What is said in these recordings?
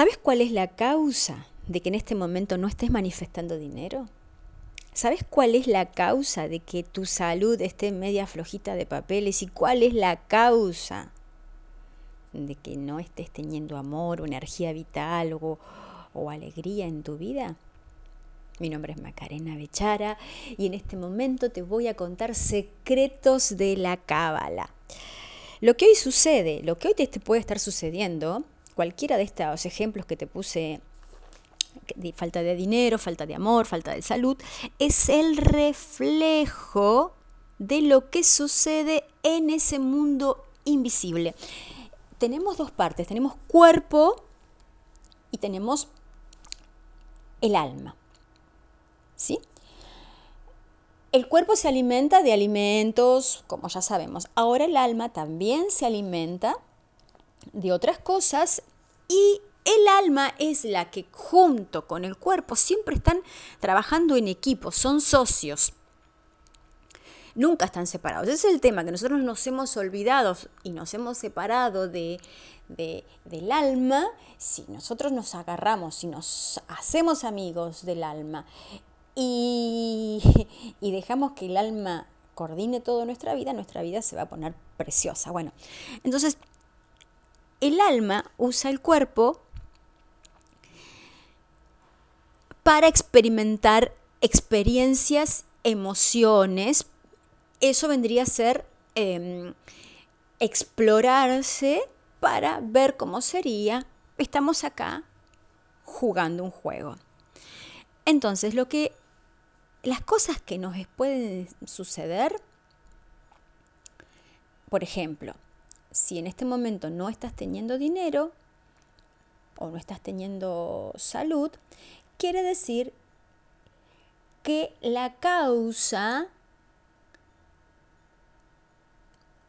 ¿Sabes cuál es la causa de que en este momento no estés manifestando dinero? ¿Sabes cuál es la causa de que tu salud esté media flojita de papeles? ¿Y cuál es la causa de que no estés teniendo amor o energía vital o, o alegría en tu vida? Mi nombre es Macarena Bechara y en este momento te voy a contar secretos de la cábala. Lo que hoy sucede, lo que hoy te puede estar sucediendo, cualquiera de estos ejemplos que te puse falta de dinero, falta de amor, falta de salud, es el reflejo de lo que sucede en ese mundo invisible. Tenemos dos partes, tenemos cuerpo y tenemos el alma. ¿Sí? El cuerpo se alimenta de alimentos, como ya sabemos. Ahora el alma también se alimenta de otras cosas y el alma es la que junto con el cuerpo siempre están trabajando en equipo, son socios. Nunca están separados. Ese es el tema, que nosotros nos hemos olvidado y nos hemos separado de, del alma si nosotros nos agarramos, si nos hacemos amigos del alma y, y dejamos que el alma coordine toda nuestra vida, nuestra vida se va a poner preciosa. Bueno, entonces el alma usa el cuerpo para experimentar experiencias, emociones. Eso vendría a ser em, explorarse para ver cómo sería. Estamos acá jugando un juego. Entonces, lo que las cosas que nos pueden suceder, por ejemplo, si en este momento no estás teniendo dinero o no estás teniendo salud, quiere decir que la causa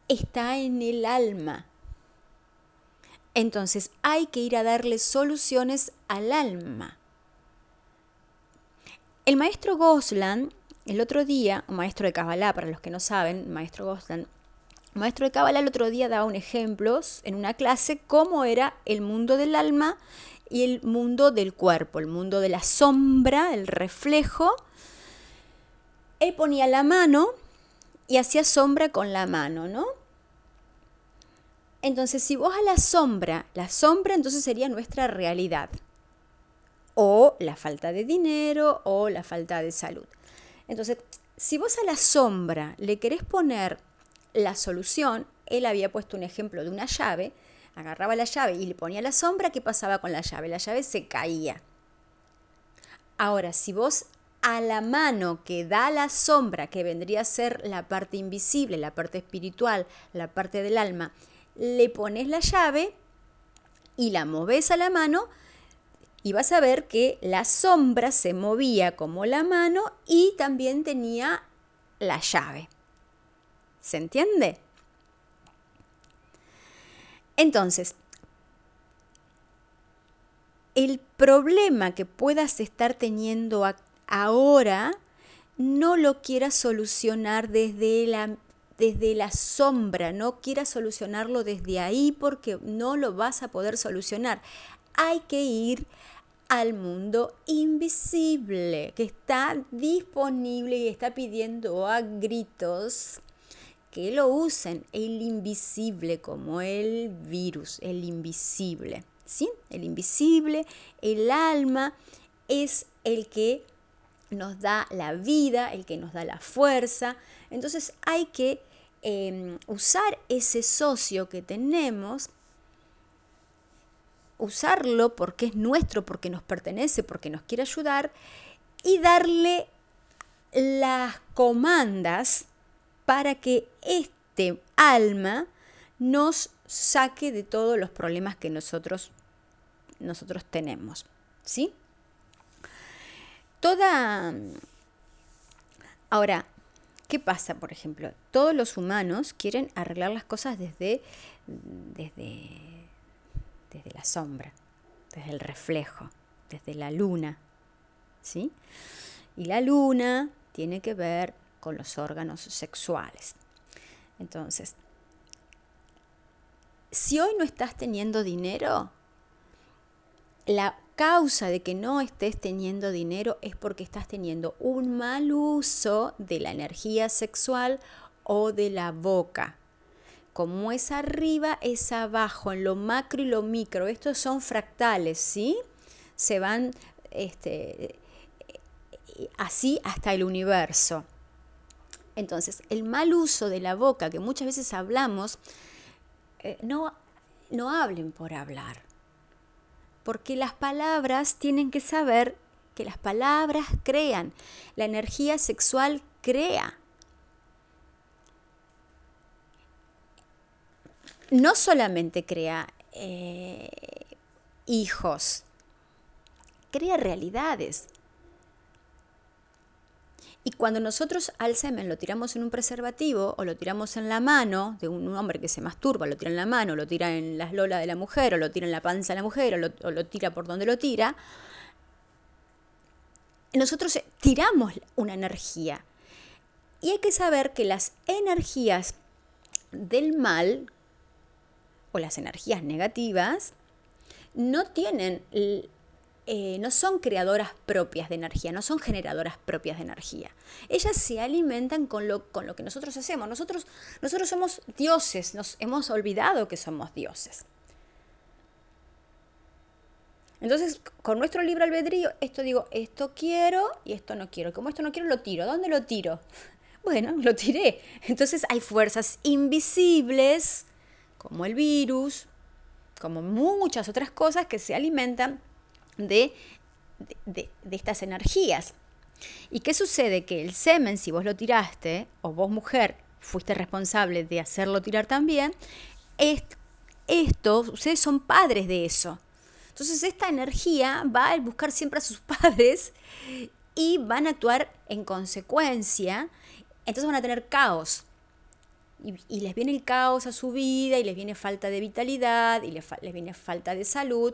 está en el alma. Entonces hay que ir a darle soluciones al alma. El maestro Goslan, el otro día, un maestro de Kabbalah, para los que no saben, maestro Goslan, maestro de Kabbalah el otro día daba un ejemplo en una clase cómo era el mundo del alma y el mundo del cuerpo, el mundo de la sombra, el reflejo. Él ponía la mano y hacía sombra con la mano, ¿no? Entonces, si vos a la sombra, la sombra entonces sería nuestra realidad, o la falta de dinero, o la falta de salud. Entonces, si vos a la sombra le querés poner la solución, él había puesto un ejemplo de una llave, agarraba la llave y le ponía la sombra, ¿qué pasaba con la llave? La llave se caía. Ahora, si vos a la mano que da la sombra, que vendría a ser la parte invisible, la parte espiritual, la parte del alma, le pones la llave y la moves a la mano, y vas a ver que la sombra se movía como la mano y también tenía la llave. ¿Se entiende? Entonces, el problema que puedas estar teniendo ahora no lo quieras solucionar desde la, desde la sombra, no quieras solucionarlo desde ahí porque no lo vas a poder solucionar. Hay que ir al mundo invisible que está disponible y está pidiendo a gritos que lo usen, el invisible como el virus, el invisible. ¿sí? El invisible, el alma, es el que nos da la vida, el que nos da la fuerza. Entonces hay que em, usar ese socio que tenemos, usarlo porque es nuestro, porque nos pertenece, porque nos quiere ayudar y darle las comandas para que este alma nos saque de todos los problemas que nosotros, nosotros tenemos. ¿Sí? Toda... Ahora, ¿qué pasa, por ejemplo? Todos los humanos quieren arreglar las cosas desde, desde, desde la sombra, desde el reflejo, desde la luna. ¿Sí? Y la luna tiene que ver con los órganos sexuales. Entonces, si hoy no estás teniendo dinero, la causa de que no estés teniendo dinero es porque estás teniendo un mal uso de la energía sexual o de la boca. Como es arriba, es abajo, en lo macro y lo micro. Estos son fractales, ¿sí? Se van este, así hasta el universo. Entonces, el mal uso de la boca, que muchas veces hablamos, eh, no, no hablen por hablar. Porque las palabras tienen que saber que las palabras crean. La energía sexual crea. No solamente crea eh, hijos, crea realidades. Y cuando nosotros al semen lo tiramos en un preservativo o lo tiramos en la mano de un hombre que se masturba, lo tira en la mano, lo tira en las lolas de la mujer, o lo tira en la panza de la mujer, o lo, o lo tira por donde lo tira, nosotros tiramos una energía. Y hay que saber que las energías del mal o las energías negativas no tienen eh, no son creadoras propias de energía, no son generadoras propias de energía. Ellas se alimentan con lo, con lo que nosotros hacemos. Nosotros, nosotros somos dioses, nos hemos olvidado que somos dioses. Entonces, con nuestro libro albedrío, esto digo, esto quiero y esto no quiero. Como esto no quiero, lo tiro. ¿Dónde lo tiro? Bueno, lo tiré. Entonces hay fuerzas invisibles, como el virus, como muchas otras cosas que se alimentan de, de, estas energías. ¿Y qué sucede? Que el semen, si vos lo tiraste, o vos mujer fuiste responsable de hacerlo tirar también, esto, ustedes son padres de eso. Entonces esta energía va a buscar siempre a sus padres y van a actuar en consecuencia. Entonces van a tener caos. Y, les viene el caos a su vida y les viene falta de vitalidad y les, les viene falta de salud.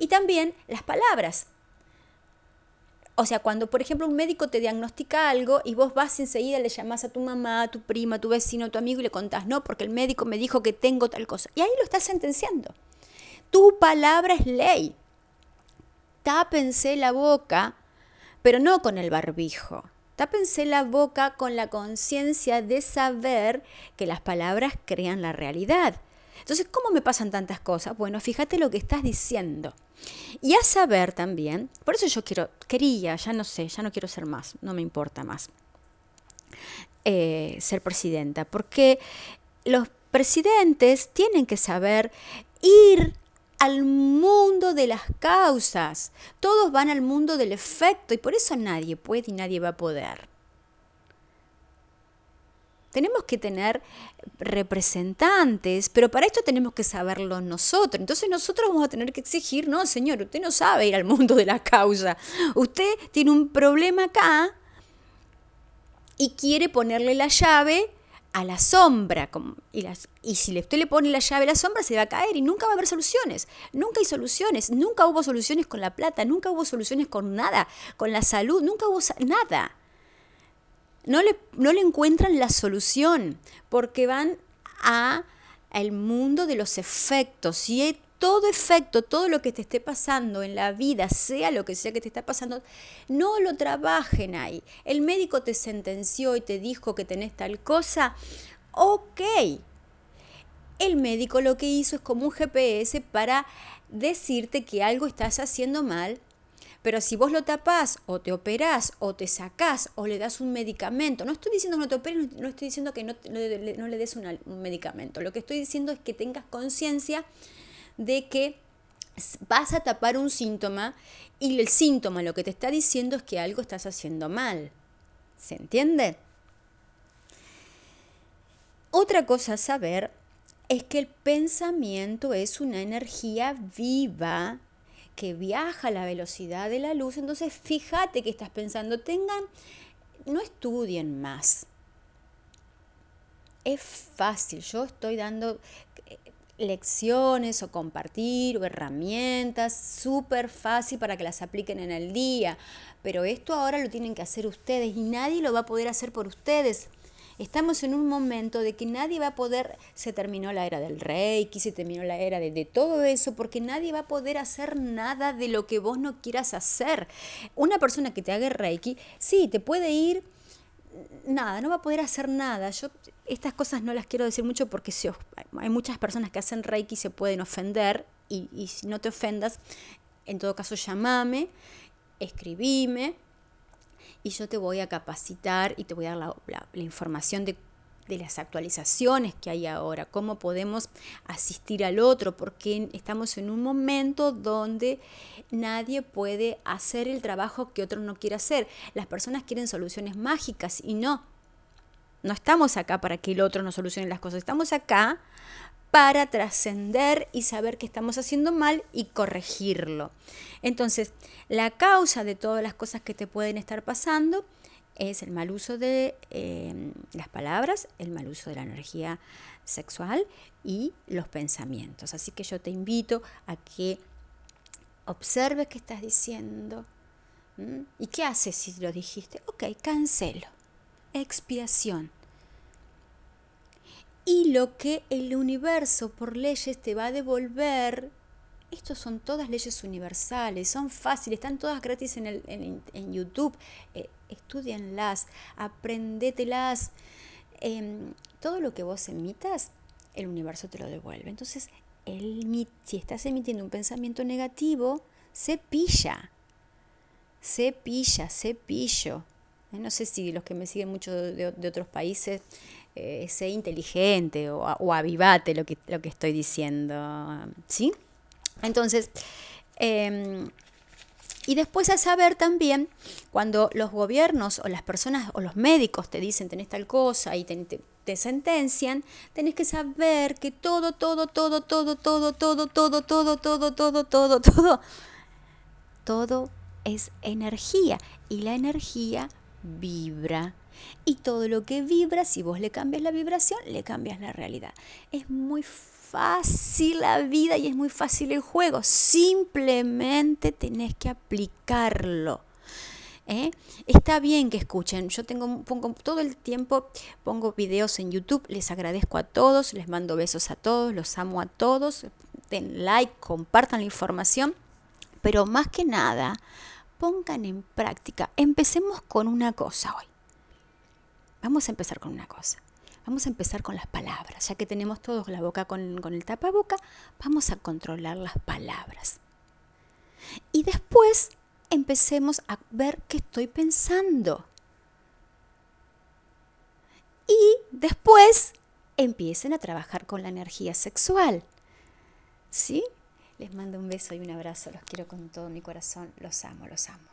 Y también las palabras. O sea, cuando por ejemplo un médico te diagnostica algo y vos vas enseguida, le llamas a tu mamá, a tu prima, a tu vecino, a tu amigo y le contás, no, porque el médico me dijo que tengo tal cosa. Y ahí lo estás sentenciando. Tu palabra es ley. Tápense la boca, pero no con el barbijo. Tápense la boca con la conciencia de saber que las palabras crean la realidad. Entonces, ¿cómo me pasan tantas cosas? Bueno, fíjate lo que estás diciendo. Y a saber también, por eso yo quiero, quería, ya no sé, ya no quiero ser más, no me importa más eh, ser presidenta, porque los presidentes tienen que saber ir al mundo de las causas. Todos van al mundo del efecto y por eso nadie puede y nadie va a poder. Tenemos que tener representantes, pero para esto tenemos que saberlo nosotros. Entonces nosotros vamos a tener que exigir, no, señor, usted no sabe ir al mundo de la causa. Usted tiene un problema acá y quiere ponerle la llave a la sombra. Y, y, si usted le pone la llave a la sombra, se va a caer y nunca va a haber soluciones. Nunca hay soluciones. Nunca hubo soluciones con la plata, nunca hubo soluciones con nada, con la salud, nunca hubo nada no le, no le encuentran la solución porque van a el mundo de los efectos. Y todo efecto, todo lo que te esté pasando en la vida, sea lo que sea que te está pasando, no lo trabajen ahí. El médico te sentenció y te dijo que tenés tal cosa, ok. El médico lo que hizo es como un GPS para decirte que algo estás haciendo mal pero si vos lo tapás o te operás o te sacás o le das un medicamento, no estoy diciendo que no te operes, no estoy diciendo que no, le des un medicamento, lo que estoy diciendo es que tengas conciencia de que vas a tapar un síntoma y el síntoma lo que te está diciendo es que algo estás haciendo mal. ¿Se entiende? Otra cosa a saber es que el pensamiento es una energía viva que viaja a la velocidad de la luz, entonces fíjate que estás pensando, tengan, no estudien más. Es fácil, yo estoy dando eh, lecciones o compartir o herramientas súper fácil para que las apliquen en el día, pero esto ahora lo tienen que hacer ustedes y nadie lo va a poder hacer por ustedes. Estamos en un momento de que nadie va a poder, se terminó la era del reiki, se terminó la era de, todo eso, porque nadie va a poder hacer nada de lo que vos no quieras hacer. Una persona que te haga reiki, sí, te puede ir nada, no va a poder hacer nada. Yo estas cosas no las quiero decir mucho porque hay muchas personas que hacen reiki y se pueden ofender y, y si no te ofendas, en todo caso llamame, escribime y yo te voy a capacitar y te voy a dar la, la, información de, de, las actualizaciones que hay ahora, cómo podemos asistir al otro, porque estamos en un momento donde nadie puede hacer el trabajo que otro no quiere hacer. Las personas quieren soluciones mágicas y no. No estamos acá para que el otro nos solucione las cosas, estamos acá para trascender y saber que estamos haciendo mal y corregirlo. Entonces, la causa de todas las cosas que te pueden estar pasando es el mal uso de eh, las palabras, el mal uso de la energía sexual y los pensamientos. Así que yo te invito a que observes qué estás diciendo. ¿Y qué haces si lo dijiste? Ok, cancelo. Expiación y lo que el universo por leyes te va a devolver, estos son todas leyes universales, son fáciles, están todas gratis en, el, en, YouTube, eh, estudianlas, aprendételas. Eh, todo lo que vos emitas, el universo te lo devuelve. Entonces, el, si estás emitiendo un pensamiento negativo, se pilla, se pilla, se pillo. Eh, no sé si los que me siguen mucho de, de otros países eh, sé inteligente o, o, avivate lo que, lo que estoy diciendo, ¿sí? Entonces, eh, y después a saber también, cuando los gobiernos o las personas o los médicos te dicen tenés tal cosa y te, te, te sentencian, tenés que saber que todo, todo, todo, todo, todo, todo, todo, todo, todo, todo, todo, todo, todo es energía y la energía vibra. Y todo lo que vibra, si vos le cambias la vibración, le cambias la realidad. Es muy fácil la vida y es muy fácil el juego. Simplemente tenés que aplicarlo. ¿Eh? Está bien que escuchen. Yo tengo, pongo todo el tiempo, pongo videos en YouTube. Les agradezco a todos, les mando besos a todos, los amo a todos. Den like, compartan la información. Pero más que nada, pongan en práctica. Empecemos con una cosa hoy. Vamos a empezar con una cosa. Vamos a empezar con las palabras. Ya que tenemos todos la boca con, el tapaboca, vamos a controlar las palabras. Y después empecemos a ver qué estoy pensando. Y después empiecen a trabajar con la energía sexual. ¿Sí? Les mando un beso y un abrazo. Los quiero con todo mi corazón. Los amo, los amo.